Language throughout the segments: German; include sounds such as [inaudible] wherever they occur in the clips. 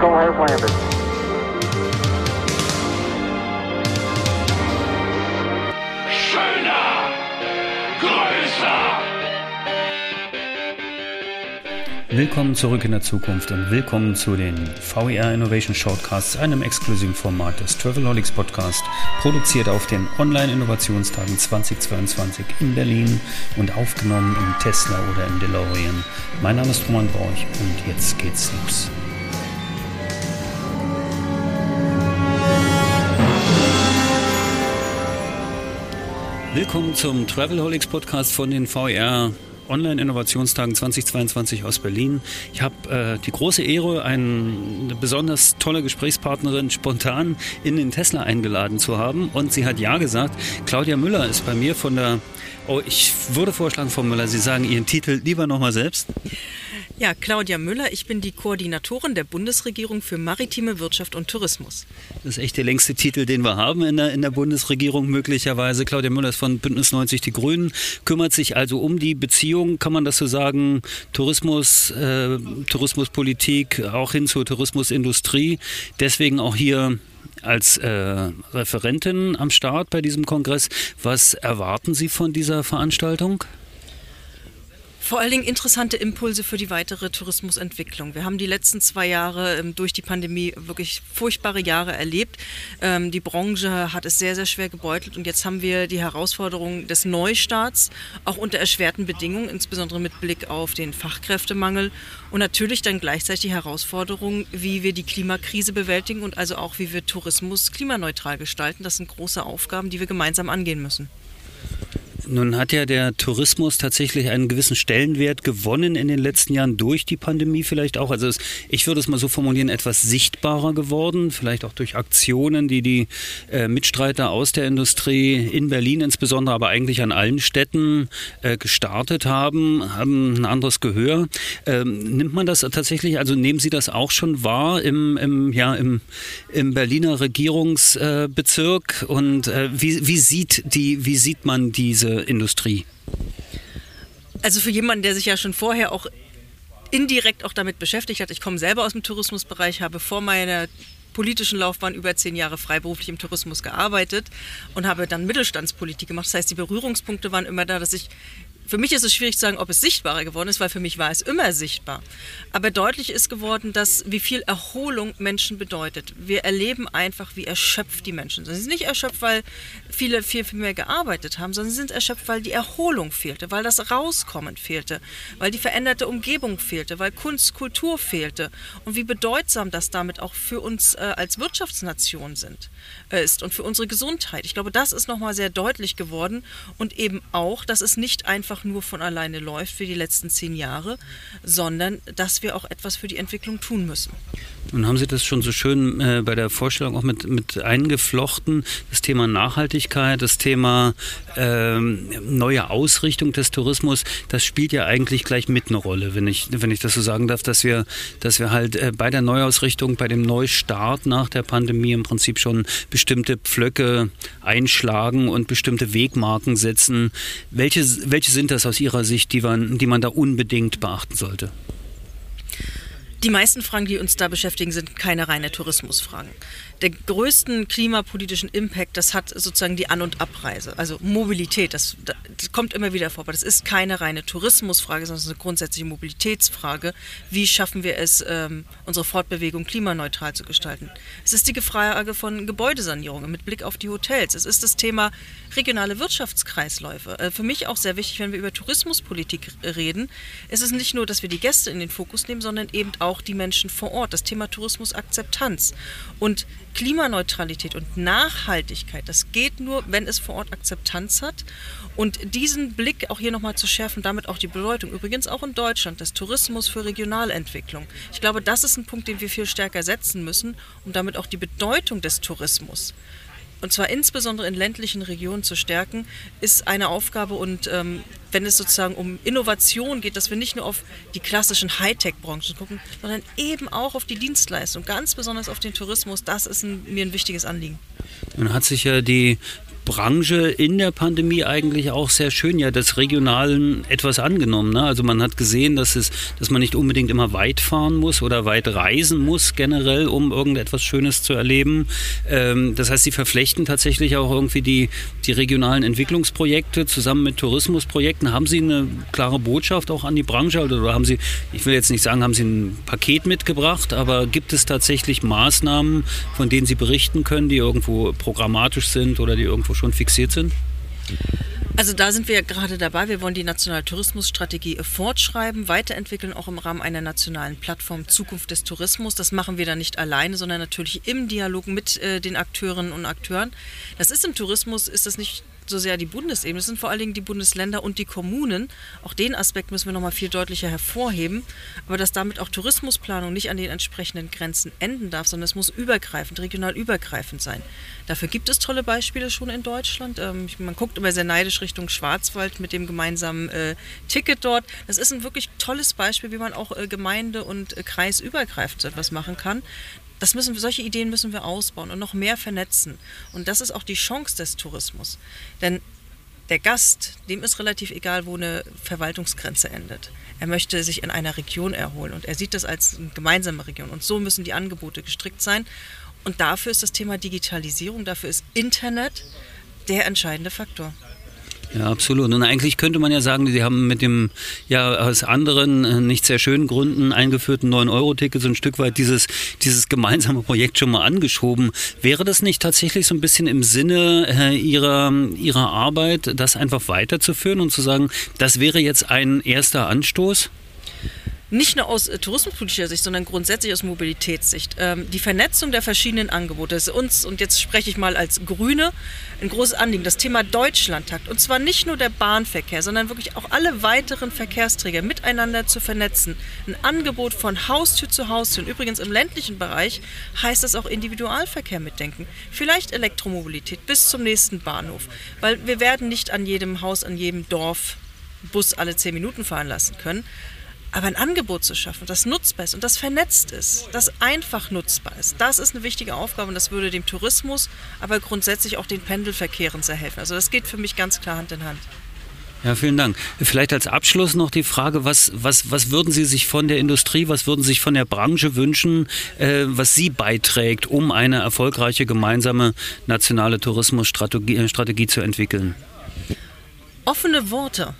Eagle has landed. Schöner, größer. Willkommen zurück in der Zukunft und willkommen zu den VER Innovation Shortcasts, einem exklusiven Format des Travelholics Podcast, produziert auf den Online-Innovationstagen 2022 in Berlin und aufgenommen im Tesla oder im DeLorean. Mein Name ist Roman Borch und jetzt geht's los. Willkommen zum Travelholics Podcast von den VR Online-Innovationstagen 2022 aus Berlin. Ich habe äh, die große Ehre, eine besonders tolle Gesprächspartnerin spontan in den Tesla eingeladen zu haben. Und sie hat ja gesagt. Claudia Müller ist bei mir von der. Oh, ich würde vorschlagen, Frau Müller, Sie sagen Ihren Titel lieber nochmal selbst. Ja, Claudia Müller, ich bin die Koordinatorin der Bundesregierung für maritime Wirtschaft und Tourismus. Das ist echt der längste Titel, den wir haben in der, in der Bundesregierung möglicherweise. Claudia Müller ist von Bündnis 90 Die Grünen, kümmert sich also um die Beziehung, kann man das so sagen, Tourismus, äh, Tourismuspolitik, auch hin zur Tourismusindustrie. Deswegen auch hier als äh, Referentin am Start bei diesem Kongress. Was erwarten Sie von dieser Veranstaltung? Vor allen Dingen interessante Impulse für die weitere Tourismusentwicklung. Wir haben die letzten zwei Jahre ähm, durch die Pandemie wirklich furchtbare Jahre erlebt. Ähm, die Branche hat es sehr, sehr schwer gebeutelt und jetzt haben wir die Herausforderung des Neustarts, auch unter erschwerten Bedingungen, insbesondere mit Blick auf den Fachkräftemangel und natürlich dann gleichzeitig die Herausforderung, wie wir die Klimakrise bewältigen und also auch, wie wir Tourismus klimaneutral gestalten. Das sind große Aufgaben, die wir gemeinsam angehen müssen. Nun hat ja der Tourismus tatsächlich einen gewissen Stellenwert gewonnen in den letzten Jahren durch die Pandemie vielleicht auch. Also es, ich würde es mal so formulieren, etwas sichtbarer geworden, vielleicht auch durch Aktionen, die die äh, Mitstreiter aus der Industrie in Berlin insbesondere, aber eigentlich an allen Städten äh, gestartet haben, haben ein anderes Gehör. Ähm, nimmt man das tatsächlich, also nehmen Sie das auch schon wahr im, im, ja, im, im Berliner Regierungsbezirk? Äh, Und wie, wie, sieht die, wie sieht man diese Industrie? Also für jemanden, der sich ja schon vorher auch indirekt auch damit beschäftigt hat, ich komme selber aus dem Tourismusbereich, habe vor meiner politischen Laufbahn über zehn Jahre freiberuflich im Tourismus gearbeitet und habe dann Mittelstandspolitik gemacht. Das heißt, die Berührungspunkte waren immer da, dass ich für mich ist es schwierig zu sagen, ob es sichtbarer geworden ist, weil für mich war es immer sichtbar. Aber deutlich ist geworden, dass wie viel Erholung Menschen bedeutet. Wir erleben einfach, wie erschöpft die Menschen sind. Sie sind nicht erschöpft, weil viele viel, viel mehr gearbeitet haben, sondern sie sind erschöpft, weil die Erholung fehlte, weil das Rauskommen fehlte, weil die veränderte Umgebung fehlte, weil Kunst, Kultur fehlte und wie bedeutsam das damit auch für uns äh, als Wirtschaftsnation sind, äh, ist und für unsere Gesundheit. Ich glaube, das ist nochmal sehr deutlich geworden und eben auch, dass es nicht einfach einfach nur von alleine läuft wie die letzten zehn Jahre, sondern dass wir auch etwas für die Entwicklung tun müssen. Nun haben Sie das schon so schön äh, bei der Vorstellung auch mit, mit eingeflochten, das Thema Nachhaltigkeit, das Thema ähm, neue Ausrichtung des Tourismus, das spielt ja eigentlich gleich mit eine Rolle, wenn ich, wenn ich das so sagen darf, dass wir, dass wir halt äh, bei der Neuausrichtung, bei dem Neustart nach der Pandemie im Prinzip schon bestimmte Pflöcke einschlagen und bestimmte Wegmarken setzen. Welche, welche sind das aus Ihrer Sicht, die man, die man da unbedingt beachten sollte? Die meisten Fragen, die uns da beschäftigen, sind keine reine Tourismusfragen der größten klimapolitischen Impact, das hat sozusagen die An- und Abreise, also Mobilität. Das, das, kommt immer wieder vor, aber das ist keine reine Tourismusfrage, sondern es eine grundsätzliche Mobilitätsfrage. Wie schaffen wir es, ähm, unsere Fortbewegung klimaneutral zu gestalten? Es ist die Frage von Gebäudesanierungen mit Blick auf die Hotels. Es ist das Thema regionale Wirtschaftskreisläufe. Äh, für mich auch sehr wichtig, wenn wir über Tourismuspolitik reden. Es ist nicht nur, dass wir die Gäste in den Fokus nehmen, sondern eben auch die Menschen vor Ort. Das Thema Tourismusakzeptanz. Und Klimaneutralität und Nachhaltigkeit, das geht nur, wenn es vor Ort Akzeptanz hat. Und diesen Blick auch hier nochmal zu schärfen, damit auch die Bedeutung, übrigens auch in Deutschland, des Tourismus für Regionalentwicklung. Ich glaube, das ist ein Punkt, den wir viel stärker setzen müssen, um damit auch die Bedeutung des Tourismus und zwar insbesondere in ländlichen Regionen zu stärken, ist eine Aufgabe. Und ähm, wenn es sozusagen um Innovation geht, dass wir nicht nur auf die klassischen Hightech-Branchen gucken, sondern eben auch auf die Dienstleistung, ganz besonders auf den Tourismus, das ist ein, mir ein wichtiges Anliegen. Nun hat sich ja die Branche in der Pandemie eigentlich auch sehr schön ja des Regionalen etwas angenommen. Ne? Also man hat gesehen, dass, es, dass man nicht unbedingt immer weit fahren muss oder weit reisen muss generell, um irgendetwas Schönes zu erleben. Ähm, das heißt, sie verflechten tatsächlich auch irgendwie die, die regionalen Entwicklungsprojekte zusammen mit Tourismusprojekten. Haben Sie eine klare Botschaft auch an die Branche oder haben Sie, ich will jetzt nicht sagen, haben Sie ein Paket mitgebracht, aber gibt es tatsächlich Maßnahmen, von denen Sie berichten können, die irgendwo programmatisch sind oder die irgendwo schon fixiert sind? Also da sind wir gerade dabei. Wir wollen die nationale Tourismusstrategie fortschreiben, weiterentwickeln, auch im Rahmen einer nationalen Plattform Zukunft des Tourismus. Das machen wir dann nicht alleine, sondern natürlich im Dialog mit äh, den Akteurinnen und Akteuren. Das ist im Tourismus, ist das nicht so sehr die Bundesebene, es sind vor allen Dingen die Bundesländer und die Kommunen. Auch den Aspekt müssen wir noch mal viel deutlicher hervorheben. Aber dass damit auch Tourismusplanung nicht an den entsprechenden Grenzen enden darf, sondern es muss übergreifend, regional übergreifend sein. Dafür gibt es tolle Beispiele schon in Deutschland. Ähm, man guckt immer sehr neidisch Richtung Schwarzwald mit dem gemeinsamen äh, Ticket dort. Das ist ein wirklich tolles Beispiel, wie man auch äh, Gemeinde- und äh, Kreisübergreifend so etwas machen kann. Das müssen, solche Ideen müssen wir ausbauen und noch mehr vernetzen. Und das ist auch die Chance des Tourismus. Denn der Gast, dem ist relativ egal, wo eine Verwaltungsgrenze endet. Er möchte sich in einer Region erholen und er sieht das als eine gemeinsame Region. Und so müssen die Angebote gestrickt sein. Und dafür ist das Thema Digitalisierung, dafür ist Internet der entscheidende Faktor. Ja, absolut. Und eigentlich könnte man ja sagen, Sie haben mit dem ja aus anderen äh, nicht sehr schönen Gründen eingeführten 9-Euro-Ticket so ein Stück weit dieses, dieses gemeinsame Projekt schon mal angeschoben. Wäre das nicht tatsächlich so ein bisschen im Sinne äh, Ihrer, Ihrer Arbeit, das einfach weiterzuführen und zu sagen, das wäre jetzt ein erster Anstoß? Nicht nur aus äh, tourismuspolitischer Sicht, sondern grundsätzlich aus Mobilitätssicht. Ähm, die Vernetzung der verschiedenen Angebote ist uns, und jetzt spreche ich mal als Grüne, ein großes Anliegen. Das Thema Deutschlandtakt. Und zwar nicht nur der Bahnverkehr, sondern wirklich auch alle weiteren Verkehrsträger miteinander zu vernetzen. Ein Angebot von Haustür zu Haustür. Und übrigens im ländlichen Bereich heißt das auch Individualverkehr mitdenken. Vielleicht Elektromobilität bis zum nächsten Bahnhof. Weil wir werden nicht an jedem Haus, an jedem Dorf Bus alle zehn Minuten fahren lassen können. Aber ein Angebot zu schaffen, das nutzbar ist und das vernetzt ist, das einfach nutzbar ist, das ist eine wichtige Aufgabe und das würde dem Tourismus, aber grundsätzlich auch den Pendelverkehren sehr helfen. Also das geht für mich ganz klar Hand in Hand. Ja, vielen Dank. Vielleicht als Abschluss noch die Frage, was, was, was würden Sie sich von der Industrie, was würden Sie sich von der Branche wünschen, äh, was sie beiträgt, um eine erfolgreiche gemeinsame nationale Tourismusstrategie äh, zu entwickeln? Offene Worte.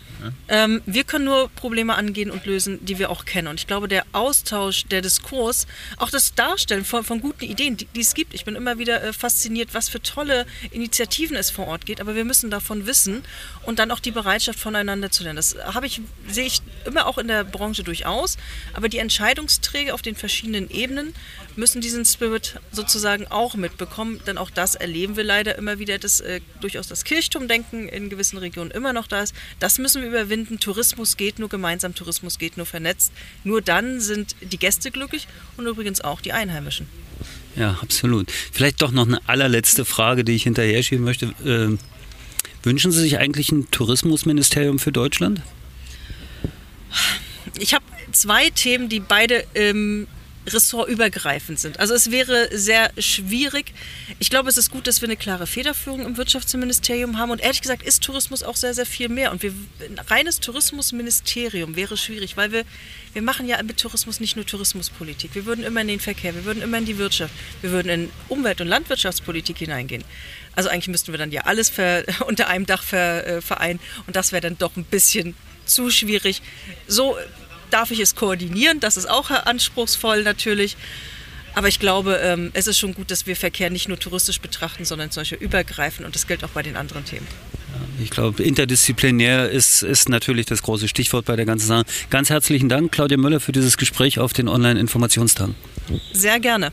Ähm, wir können nur Probleme angehen und lösen, die wir auch kennen. Und ich glaube, der Austausch, der Diskurs, auch das Darstellen von, von guten Ideen, die, die, es gibt. Ich bin immer wieder äh, fasziniert, was für tolle Initiativen es vor Ort geht. Aber wir müssen davon wissen und dann auch die Bereitschaft voneinander zu lernen. Das habe ich, sehe ich immer auch in der Branche durchaus. Aber die Entscheidungsträger auf den verschiedenen Ebenen müssen diesen Spirit sozusagen auch mitbekommen. Denn auch das erleben wir leider immer wieder, dass äh, durchaus das Kirchturmdenken in gewissen Regionen immer noch da ist. Das müssen wir überwinden. Tourismus geht nur gemeinsam, Tourismus geht nur vernetzt. Nur dann sind die Gäste glücklich und übrigens auch die Einheimischen. Ja, absolut. Vielleicht doch noch eine allerletzte Frage, die ich hinterher schieben möchte. Äh, wünschen Sie sich eigentlich ein Tourismusministerium für Deutschland? Ich habe zwei Themen, die beide ähm, ressortübergreifend sind. Also es wäre sehr schwierig. Ich glaube, es ist gut, dass wir eine klare Federführung im Wirtschaftsministerium haben. Und ehrlich gesagt ist Tourismus auch sehr, sehr viel mehr. Und wir, ein reines Tourismusministerium wäre schwierig, weil wir, wir machen ja mit Tourismus nicht nur Tourismuspolitik. Wir würden immer in den Verkehr, wir würden immer in die Wirtschaft, wir würden in Umwelt- und Landwirtschaftspolitik hineingehen. Also eigentlich müssten wir dann ja alles ver, [laughs] unter einem Dach ver, äh, vereinen. Und das wäre dann doch ein bisschen zu schwierig. So darf ich es koordinieren. Das ist auch anspruchsvoll natürlich. Aber ich glaube, ähm, es ist schon gut, dass wir Verkehr nicht nur touristisch betrachten, sondern solche übergreifen. Und das gilt auch bei den anderen Themen. Ich glaube, interdisziplinär ist, ist natürlich das große Stichwort bei der ganzen Sache. Ganz herzlichen Dank, Claudia Müller, für dieses Gespräch auf den Online-Informationstagen. Sehr gerne.